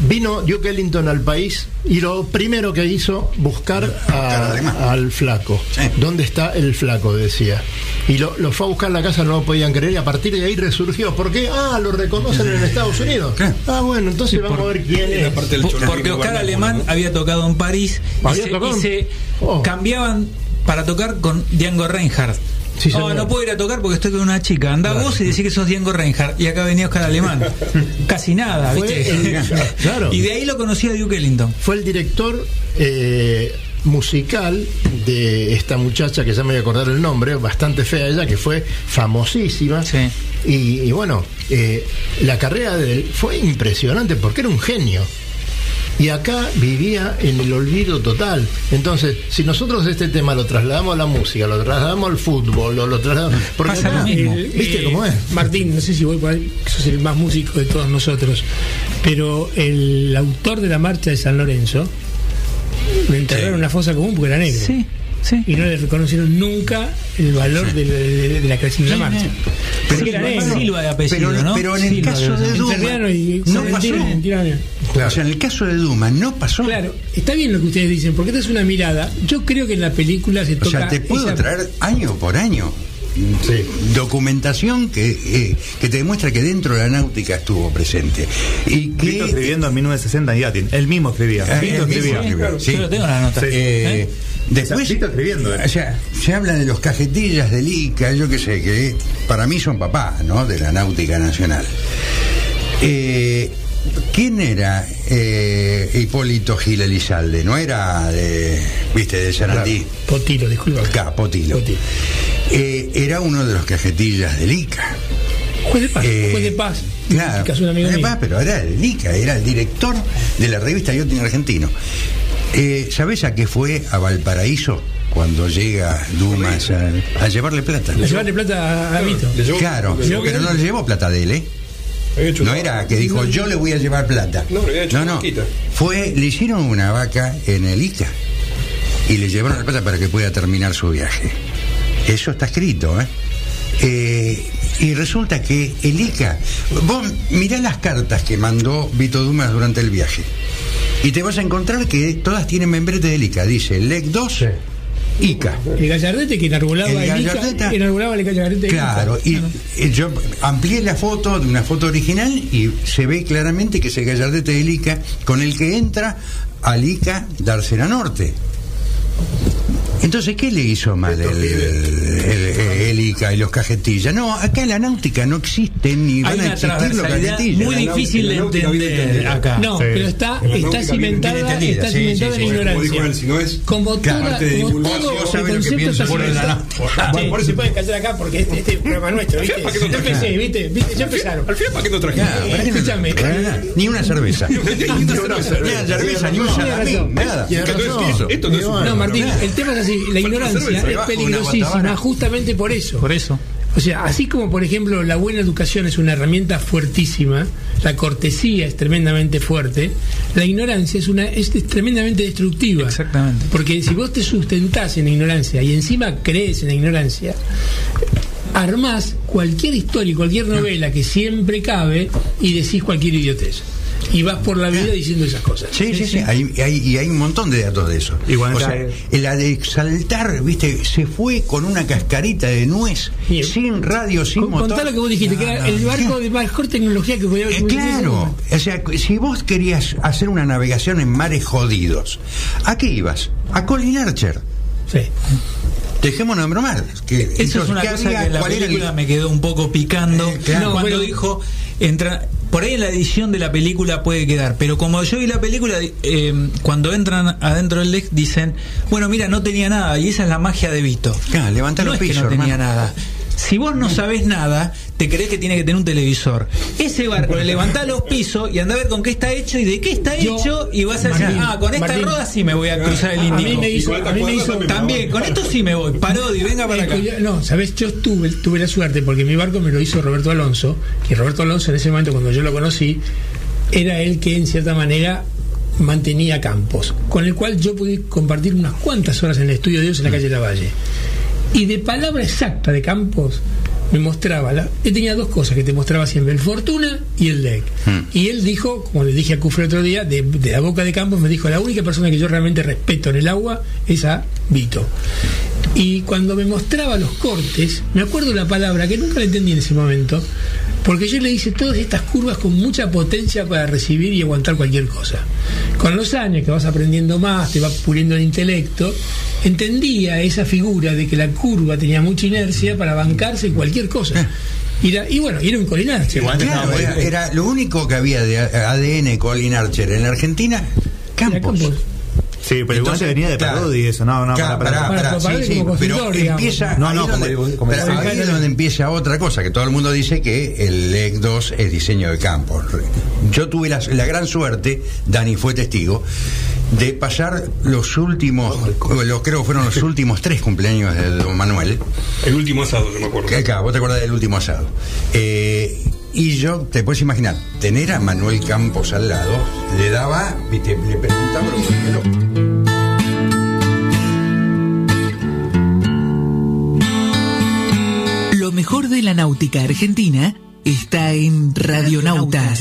Vino Duke Ellington al país y lo primero que hizo, buscar a- al flaco. Sí. ¿Dónde está el flaco? Decía. Y lo, lo fue a buscar a la casa, no lo podían creer y a partir de ahí resurgió. ¿Por qué? Ah, lo reconocen en Estados Unidos. Ah, bueno, entonces vamos a ver quién es. parte del Por- Porque Oscar Alemán ¿no? había tocado en París y ¿Había se, tocado? y se Oh. cambiaban para tocar con Django Reinhardt. Sí, oh, no puedo ir a tocar porque estoy con una chica. Anda vos y decís que sos Django Reinhardt. Y acá venía Oscar Alemán. Casi nada, ¿viste? el- claro. Y de ahí lo conocí a Duke Ellington. Fue el director eh, musical de esta muchacha que ya me voy a acordar el nombre, bastante fea ella, que fue famosísima. Sí. Y, y bueno, eh, la carrera de él fue impresionante porque era un genio. Y acá vivía en el olvido total. Entonces, si nosotros este tema lo trasladamos a la música, lo trasladamos al fútbol, lo, lo trasladamos. Porque Pasa acá, lo mismo. eh, ¿Viste Eh, cómo es? Martín, no sé si voy por ahí, que sos el más músico de todos nosotros, pero el autor de la marcha de San Lorenzo lo enterraron en una fosa común porque era negro. Sí, sí. Y no le reconocieron nunca el valor de, la- de- de la creación de la marcha. Pensé que era negro. Silva de apellido, Pero, ¿no? pero en el Silva caso de Duma y no pasó. O sea, en el caso de Duma no pasó. Claro, está bien lo que ustedes dicen, porque esta es una mirada. Yo creo que en la película se O toca. sea, te puedo esa- traer año por año documentación que, eh, que te demuestra que dentro de la náutica estuvo presente. Y que Vito escribiendo en 1960 en Yatin, él mismo escribía. Ah, Vito él mismo escribía. escribió, Yo lo tengo en la nota. Eh, Después, escribiendo, ¿eh? o sea, se habla de los cajetillas del ICA, yo qué sé, que para mí son papás, ¿no? De la náutica nacional. Eh, ¿Quién era eh, Hipólito Gil Elizalde? No era de, viste, de Sarandí. Potilo, disculpa. Acá, Potilo. Potilo. Era uno de los cajetillas del ICA. Juez de paz, juez de paz. Claro, Juez de. Paz, pero era el ICA, era el director de la revista Yotin Argentino. Eh, ¿Sabés a qué fue a Valparaíso cuando llega Dumas a, a llevarle plata? A llevarle plata a, Vito. Le Claro, le pero no le llevó plata de él, ¿eh? No era que dijo yo le voy a llevar plata. No, le no, no. Fue, le hicieron una vaca en el ICA y le llevaron la plata para que pueda terminar su viaje. Eso está escrito, ¿eh? Eh, y resulta que el ICA, vos mirá las cartas que mandó Vito Dumas durante el viaje. Y te vas a encontrar que todas tienen membrete del ICA. Dice LEC 2, ICA. El gallardete que enarbolaba El el, Ica, enarbolaba el gallardete Claro, Ica. y, yo amplié la foto de una foto original y se ve claramente que es el gallardete del ICA con el que entra al ICA Dársena Norte. Entonces, ¿qué le hizo mal el, el- el ICA y los cajetillas? No, acá en la náutica no existen ni van a existir los cajetillas. muy difícil de entender acá. No, Sí. pero está, está cimentada, está sí, cimentada sí, en sí. la Como dijo ignorancia. él, si no es- Como Claro, toda, parte de como todo el concepto está cimentado. por eso- se pueden callar acá porque este, este programa es nuestro, ¿viste? ¿para qué no Yo traje? empecé, ¿viste? ¿Viste? Ya empezaron. Al final, ¿para qué no no- Escúchame. Ni una cerveza. Ni una cerveza. ni un salamín, nada. Esto no es un- No, Martín, el tema es así. La ignorancia es peligrosísima guatabana. Por eso. Por eso. O sea, así como por ejemplo la buena educación es una herramienta fuertísima, la cortesía es tremendamente fuerte, la ignorancia es una es tremendamente destructiva. Exactamente. Porque si vos te sustentás en la ignorancia y encima crees en la ignorancia, armás cualquier historia y cualquier novela que siempre cabe y decís cualquier idiotez. Y vas por la vida diciendo esas cosas. Sí, sí, sí, Hay, hay- y hay un montón de datos de eso. Igual o sea, la de exaltar, viste, se fue con una cascarita de nuez, Y- sin radio, sin Con- motor. Contá lo que vos dijiste, que era el barco de mejor tecnología que podía Eh, haber. claro, o sea, si vos querías hacer una navegación en mares jodidos, ¿a qué ibas? A Colin Archer. Sí. Dejémonos de bromar. Que, Eso es una ¿qué cosa que en la ¿Cuál era el- película me quedó un poco picando. Eh, claro. cuando dijo, entra, por ahí en la edición de la película puede quedar, pero como yo vi la película, eh, cuando entran adentro del Lex dicen, bueno, mira, no tenía nada, y esa es la magia de Vito. Claro, no los es que pisos, no tenía hermano. nada. Si vos no sabés nada, te crees que tiene que tener un televisor. Ese barco le levantás los pisos y anda a ver con qué está hecho y de qué está Yo- hecho y vas a decir, Martín, ah, con esta Martín. roda sí me voy a cruzar el A mí Índico. me hizo, a mí me hizo También, con esto sí me voy. Parodi, venga para acá. No, sabes, yo tuve, tuve la suerte porque mi barco me lo hizo Roberto Alonso, y Roberto Alonso en ese momento cuando yo lo conocí, era el que en cierta manera mantenía campos, con el cual yo pude compartir unas cuantas horas en el estudio de Dios en la calle Lavalle. Y de palabra exacta de campos me mostraba, la, él tenía dos cosas que te mostraba siempre, el Fortuna y el DEC. Y él dijo, como le dije a Cufre otro día, de, de la boca de Campos me dijo, la única persona que yo realmente respeto en el agua es a Vito. Y cuando me mostraba los cortes, me acuerdo la palabra que nunca la entendí en ese momento, porque yo le hice todas estas curvas con mucha potencia para recibir y aguantar cualquier cosa. Con los años que vas aprendiendo más, te va puliendo el intelecto, entendía esa figura de que la curva tenía mucha inercia para bancarse cualquier cosa. Y, bueno, era un colinarche. Igual te Claro, era, era lo único que había de ADN Colin Archer en la Argentina, Campos. Campos. Sí, pero igual Entonces, te venía de parodi eso, no, no, Claro, para, para, para. Para- sí, para- sí, pero digamos. empieza, No, no, es como donde- digo- como pero ahí es donde empieza otra cosa, que todo el mundo dice que el LEC 2 es diseño de campo. Yo tuve la, la gran suerte, Dani fue testigo, de pasar los últimos, los, creo que fueron los últimos tres cumpleaños de Don Manuel, El último asado, yo me acuerdo. que acá, vos te acordás del último asado. Eh, y yo, te puedes imaginar, tener a Manuel Campos al lado, le daba, viste, le preguntaba lo que lo- Lo mejor de la náutica argentina está en Radionautas.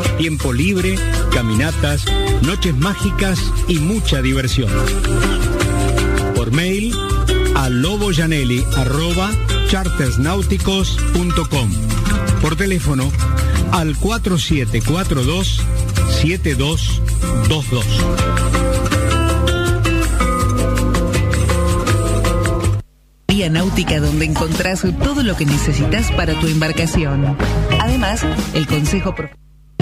Tiempo libre, caminatas, noches mágicas y mucha diversión. Por mail a loboyanelli.chartersnáuticos.com. Por teléfono al 4742 7222. Vía náutica donde encontrás todo lo que necesitas para tu embarcación. Además, el consejo Pro-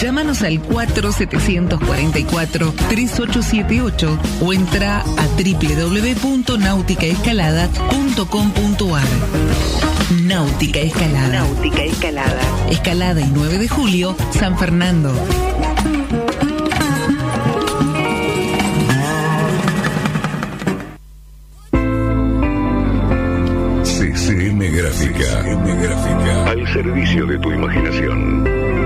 Llámanos al 4744-3878 o entra a www.nauticaescalada.com.ar. Náutica Escalada. Náutica Escalada. Escalada y 9 de julio, San Fernando. CCM Gráfica. Gráfica. Al servicio de tu imaginación.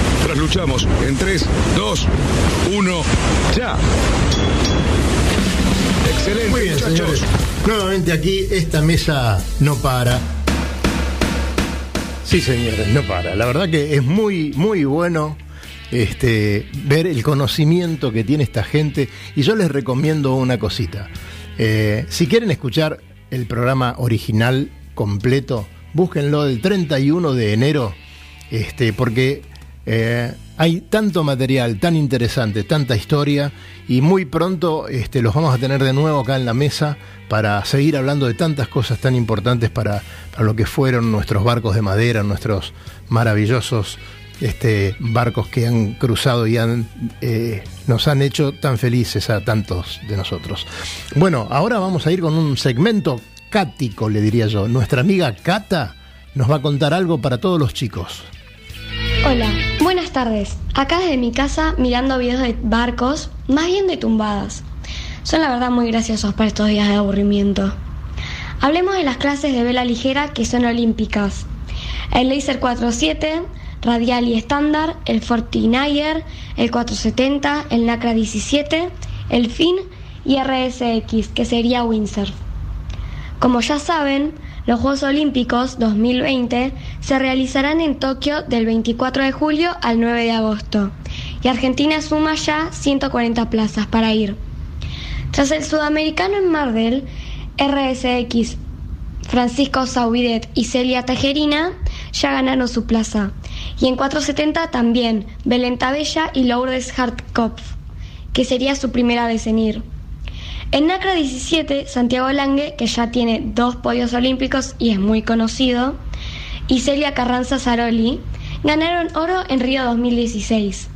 Trasluchamos en 3, 2, 1, ya. Excelente, Muy bien, muchachos. señores. Nuevamente aquí, esta mesa no para. Sí, señores, no para. La verdad que es muy, muy bueno este, ver el conocimiento que tiene esta gente. Y yo les recomiendo una cosita. Eh, si quieren escuchar el programa original completo, búsquenlo del 31 de enero, este, porque eh, hay tanto material tan interesante, tanta historia, y muy pronto este, los vamos a tener de nuevo acá en la mesa para seguir hablando de tantas cosas tan importantes para, para lo que fueron nuestros barcos de madera, nuestros maravillosos este, barcos que han cruzado y han, eh, nos han hecho tan felices a tantos de nosotros. Bueno, ahora vamos a ir con un segmento cático, le diría yo. Nuestra amiga Cata nos va a contar algo para todos los chicos. Hola, buenas tardes. Acá desde mi casa mirando videos de barcos, más bien de tumbadas. Son la verdad muy graciosos para estos días de aburrimiento. Hablemos de las clases de vela ligera que son olímpicas. El Laser 47, Radial y Estándar, el Fortinayer, el 470, el Nacra 17, el Fin y RSX, que sería Windsurf. Como ya saben, los Juegos Olímpicos 2020 se realizarán en Tokio del 24 de julio al 9 de agosto y Argentina suma ya 140 plazas para ir. Tras el sudamericano en Mar del, RSX, Francisco Saubidet y Celia Tejerina ya ganaron su plaza. Y en 470 también Belén Tabella y Lourdes Hartkopf, que sería su primera vez en ir. En NACRA 17, Santiago Lange, que ya tiene dos podios olímpicos y es muy conocido, y Celia Carranza Zaroli ganaron oro en Río 2016.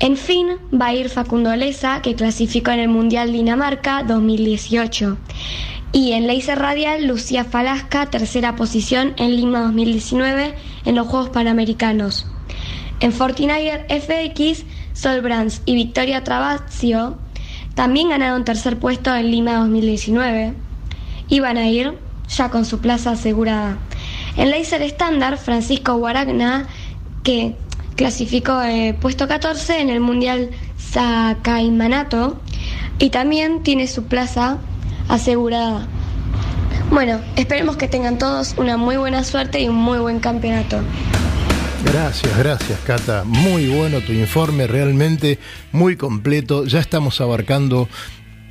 En fin, va a ir Facundo Leza, que clasificó en el Mundial Dinamarca 2018. Y en Laser Radial, Lucía Falasca, tercera posición en Lima 2019 en los Juegos Panamericanos. En Fortinayer FX, Sol Brands y Victoria Travasio también ganaron tercer puesto en Lima 2019 y van a ir ya con su plaza asegurada. En Laser Estándar, Francisco Guaragna, que clasificó eh, puesto 14 en el Mundial Sakaimanato y también tiene su plaza asegurada. Bueno, esperemos que tengan todos una muy buena suerte y un muy buen campeonato. Gracias, gracias Cata. Muy bueno tu informe, realmente muy completo. Ya estamos abarcando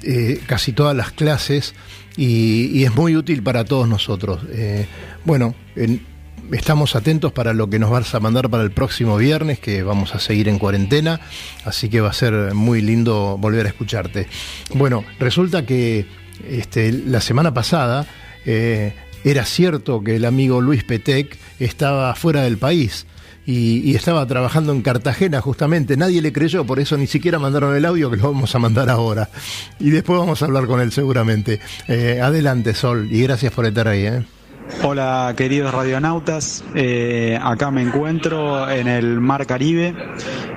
eh, casi todas las clases y, es muy útil para todos nosotros. Eh, bueno, en- estamos atentos para lo que nos vas a mandar para el próximo viernes, que vamos a seguir en cuarentena, así que va a ser muy lindo volver a escucharte. Bueno, resulta que este, la semana pasada eh, era cierto que el amigo Luis Petec estaba fuera del país. Y, estaba trabajando en Cartagena justamente, nadie le creyó, por eso ni siquiera mandaron el audio que lo vamos a mandar ahora. Y después vamos a hablar con él seguramente. Eh, adelante, Sol, y gracias por estar ahí. ¿eh? Hola queridos radionautas, Eh, acá me encuentro en el Mar Caribe,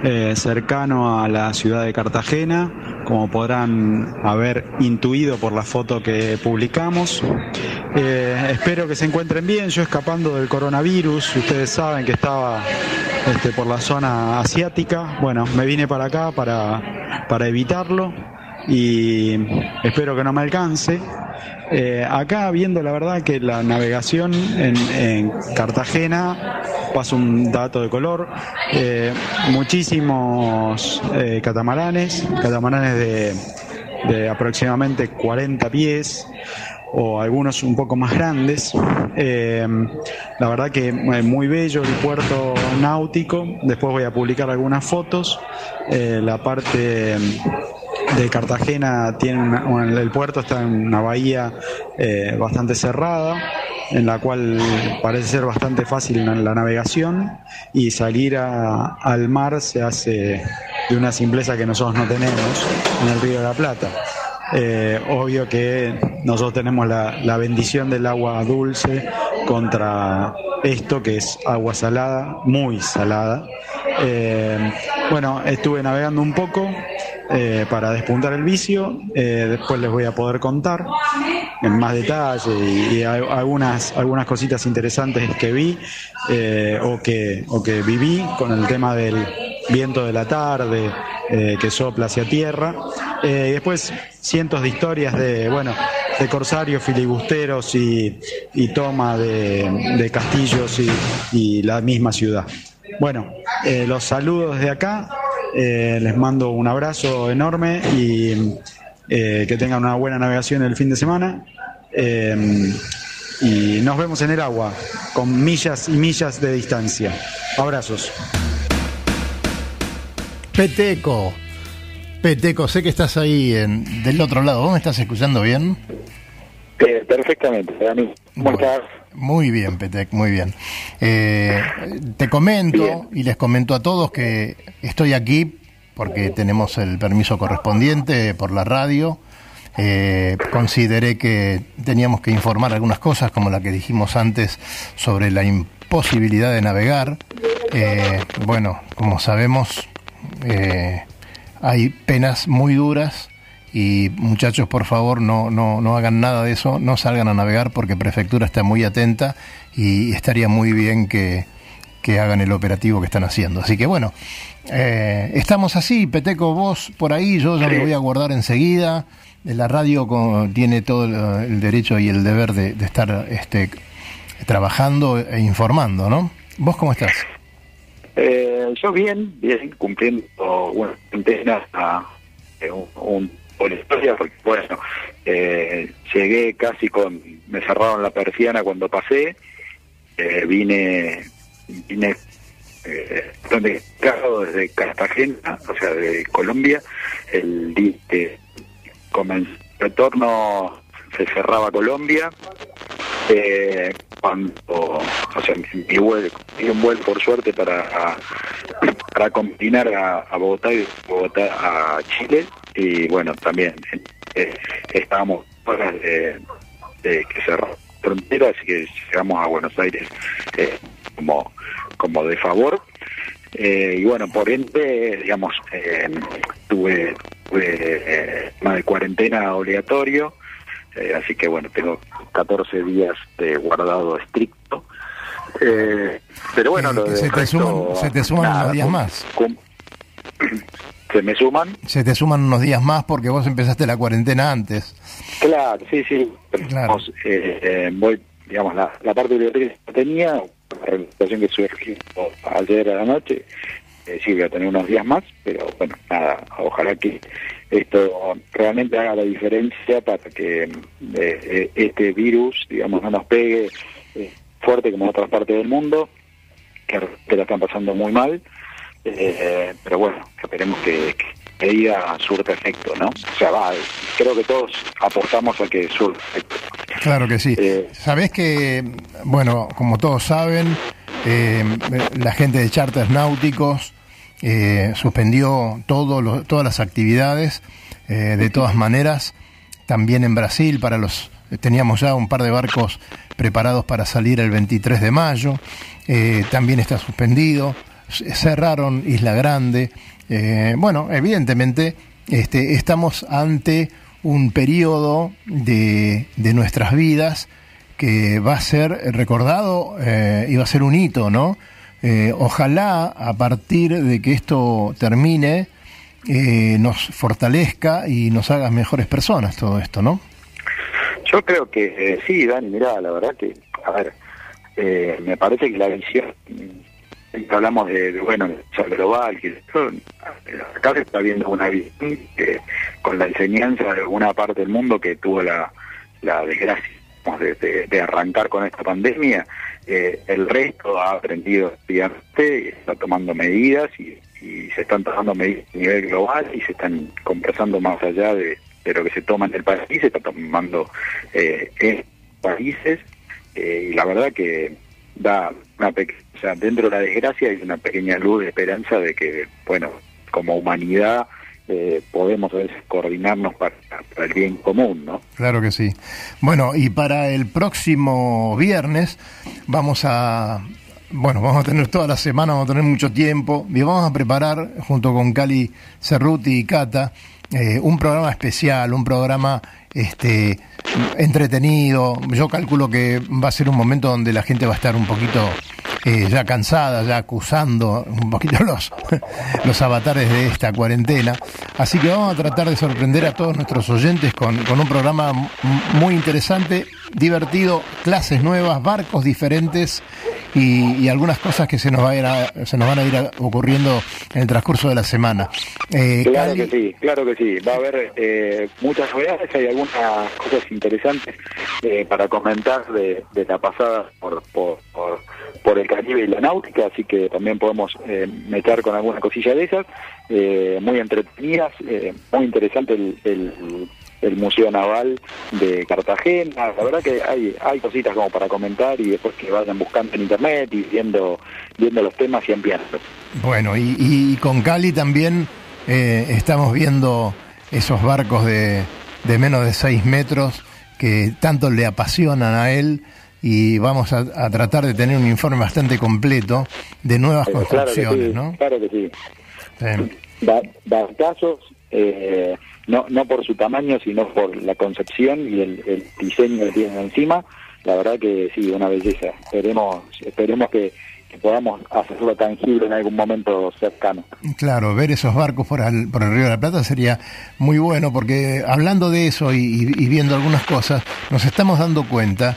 eh, cercano a la ciudad de Cartagena, como podrán haber intuido por la foto que publicamos. Eh, espero que se encuentren bien, yo escapando del coronavirus, ustedes saben que estaba este, por la zona asiática, bueno, me vine para acá para, para evitarlo y espero que no me alcance. Eh, acá viendo la verdad que la navegación en, en Cartagena, paso un dato de color, eh, muchísimos eh, catamaranes, catamaranes de, aproximadamente 40 pies o algunos un poco más grandes. Eh, la verdad que eh, muy bello el puerto náutico, después voy a publicar algunas fotos. La parte de Cartagena tiene el puerto está en una bahía bastante cerrada en la cual parece ser bastante fácil la, navegación y salir a- al mar se hace de una simpleza que nosotros no tenemos en el río de la Plata. Eh, obvio que nosotros tenemos la, la bendición del agua dulce contra esto que es agua salada, muy salada. Eh, bueno, estuve navegando un poco eh, para despuntar el vicio, eh, después les voy a poder contar en más detalle y, algunas, algunas cositas interesantes que vi eh, o, que, o que viví con el tema del viento de la tarde eh, que sopla hacia tierra. Eh, y después cientos de historias de, bueno, de corsarios, filibusteros y, y toma de, de castillos y, y la misma ciudad. Bueno, eh, los saludos desde acá, les mando un abrazo enorme y eh, que tengan una buena navegación el fin de semana. Eh, y nos vemos en el agua, con millas y millas de distancia. Abrazos. Peteco, Peteco, sé que estás ahí en, del otro lado. ¿Vos me estás escuchando bien? Eh, perfectamente, Dani. ¿Cómo estás? Muy bien, Petec, muy bien. Eh, te comento y les comento a todos que estoy aquí porque tenemos el permiso correspondiente por la radio. Eh, consideré que teníamos que informar algunas cosas, como la que dijimos antes sobre la imposibilidad de navegar. Eh, bueno, como sabemos, eh, hay penas muy duras y muchachos, por favor, no, no, no hagan nada de eso, no salgan a navegar porque Prefectura está muy atenta y estaría muy bien que, que hagan el operativo que están haciendo. Así que bueno, eh, estamos así, Peteco, vos por ahí, yo ya me voy a guardar enseguida. La radio con- tiene todo el, derecho y el deber de, de estar este, trabajando e informando, ¿no? ¿Vos cómo estás? Eh, yo bien, bien, cumpliendo una cuarentena, eh, un, un, historia, porque bueno, eh, llegué casi con, me cerraron la persiana cuando pasé, eh, vine, vine eh, bastante cargado desde Cartagena, o sea, de Colombia, el que comenzó el retorno se cerraba Colombia, eh, cuando, o sea, mi vuelo, di un vuelo por suerte para, para combinar a, Bogotá y Bogotá a Chile, y bueno, también eh, estábamos horas de, de que cerró frontera, así que llegamos a Buenos Aires eh, como, como de favor. Eh, y bueno, por ende, digamos, eh, tuve, tuve eh, tema de cuarentena obligatorio, eh, así que bueno, tengo 14 días de guardado estricto. Eh, pero bueno, lo se, te resto, suman, se te suman nada, unos días más. se me suman. Se te suman unos días más porque vos empezaste la cuarentena antes. Claro, sí, sí. Digamos, eh, eh, voy, digamos, la, la parte biblioteca que tenía, la presentación que surgió ayer a la noche, eh, sí, voy a tener unos días más, pero bueno, nada, ojalá que esto realmente haga la diferencia para que eh, eh, este virus, digamos, no nos pegue eh, fuerte como en otras partes del mundo, que, que la están pasando muy mal, pero bueno, esperemos que, medida surta efecto, ¿no? O sea, va, creo que todos apostamos a que surta efecto. Claro que sí. Eh, Sabés que, bueno, como todos saben, eh, la gente de charters náuticos eh, suspendió todo lo- todas las actividades. eh, de todas maneras, también en Brasil, para los teníamos ya un par de barcos preparados para salir el 23 de mayo. eh, también está suspendido. Cerraron Isla Grande. Eh, bueno, evidentemente, este, estamos ante un periodo de, de nuestras vidas que va a ser recordado eh, y va a ser un hito, ¿no? Eh, ojalá a partir de que esto termine eh, nos fortalezca y nos haga mejores personas todo esto, ¿no? Yo creo que sí, Dani, mirá, la verdad que, a ver, me parece que la visión, hablamos de, bueno, de ser global, que acá se está viendo una visión que, con la enseñanza de alguna parte del mundo que tuvo la, la desgracia de, arrancar con esta pandemia, eh, el resto ha aprendido estudiante y está tomando medidas y, se están tomando medidas a nivel global y se están conversando más allá de, de lo que se toma en el país, se está tomando eh, en países eh, y la verdad que da una pequeña, o sea, dentro de la desgracia hay una pequeña luz de esperanza de que, bueno, como humanidad eh, podemos coordinarnos para, para el bien común, ¿no? Claro que sí. Bueno, y para el próximo viernes vamos a, bueno, vamos a tener toda la semana, vamos a tener mucho tiempo y vamos a preparar junto con Cali Cerruti y Cata eh, un programa especial, un programa este entretenido. Yo calculo que va a ser un momento donde la gente va a estar un poquito eh, ya cansada, ya acusando un poquito los, los avatares de esta cuarentena. Así que vamos a tratar de sorprender a todos nuestros oyentes con, con un programa muy interesante, divertido, clases nuevas, barcos diferentes y, y algunas cosas que se nos, va a ir a- se nos van a ir a- ocurriendo en el transcurso de la semana. Eh, Claro Cali- que sí, claro que sí. Va a haber eh, muchas novedades, hay algunas cosas interesantes eh, para comentar de, de la pasada por, por, por, por el Caribe y la náutica, así que también podemos eh, meter con alguna cosilla de esas, eh, muy entretenidas, eh, muy interesante el, el, Museo Naval de Cartagena, la verdad que hay, hay cositas como para comentar y después que vayan buscando en internet y viendo, viendo los temas y ampliando. Bueno, y, y con Cali también estamos viendo esos barcos de, de menos de 6 metros que tanto le apasionan a él y vamos a, a tratar de tener un informe bastante completo de nuevas Eh, claro construcciones, sí, ¿no? Claro que sí. Da, barcazos, eh, no, no por su tamaño, sino por la concepción y el, el diseño que tienen encima. La verdad que sí, una belleza. Esperemos, esperemos que, que podamos hacerlo tangible en algún momento cercano. Claro, ver esos barcos por el, por el Río de la Plata sería muy bueno, porque hablando de eso y, y- viendo algunas cosas, nos estamos dando cuenta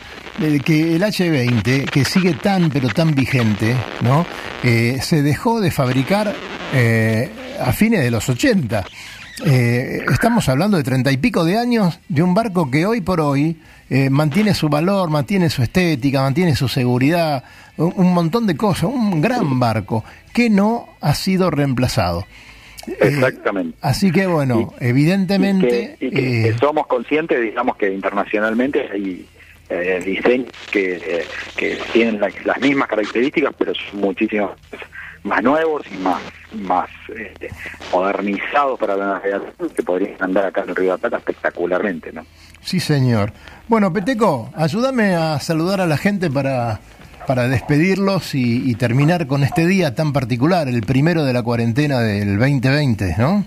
que el H20, que sigue tan pero tan vigente, ¿no? Eh, se dejó de fabricar eh, a fines de los 80. Eh, estamos hablando de treinta y pico de años de un barco que hoy por hoy eh, mantiene su valor, mantiene su estética, mantiene su seguridad, un, un montón de cosas, un gran barco que no ha sido reemplazado. Exactamente. Así que bueno, evidentemente... y que, eh, que somos conscientes, digamos que internacionalmente hay eh, diseños que, eh, que tienen la- las mismas características, pero son muchísimo más nuevos y más más este, modernizados para la navegación que podrían andar acá en el Río de la Plata espectacularmente, ¿no? Sí, señor. Bueno, Peteco, ayúdame a saludar a la gente para, para despedirlos y, y terminar con este día tan particular, el primero de la cuarentena del 2020, ¿no?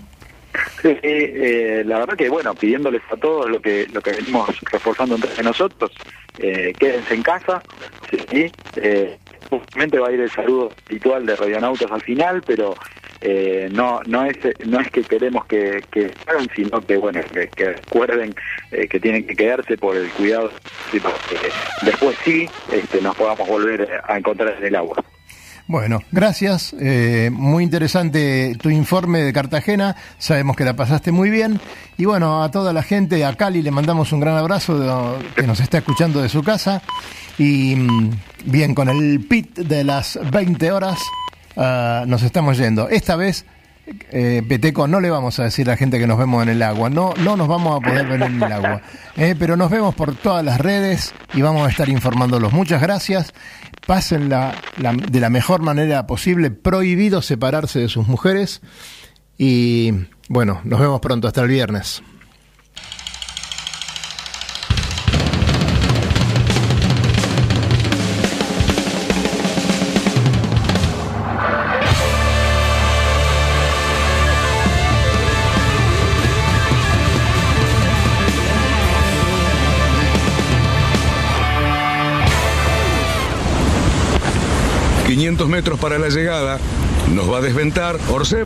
Sí, eh, la verdad que bueno, pidiéndoles a todos lo que lo que venimos reforzando entre nosotros, eh, quédense en casa, sí, eh, justamente va a ir el saludo habitual de Radionautas al final, pero eh, no no es no es que queremos que, que hagan, sino que bueno que, que recuerden eh, que tienen que quedarse por el cuidado, para que después sí este, nos podamos volver a encontrar en el agua. Bueno, gracias. eh, muy interesante tu informe de Cartagena. Sabemos que la pasaste muy bien. Y bueno, a toda la gente, a Cali le mandamos un gran abrazo de- que nos está escuchando de su casa. Y mm, bien, con el pit de las 20 horas ah, nos estamos yendo. Esta vez, eh, Peteco, no le vamos a decir a la gente que nos vemos en el agua. No, no nos vamos a poder ver en el agua. Eh, pero nos vemos por todas las redes y vamos a estar informándolos. Muchas gracias. Pasen la, la- de la mejor manera posible. Prohibido separarse de sus mujeres. Y bueno, nos vemos pronto. Hasta el viernes. ...500 metros para la llegada... ...nos va a desventar Orce...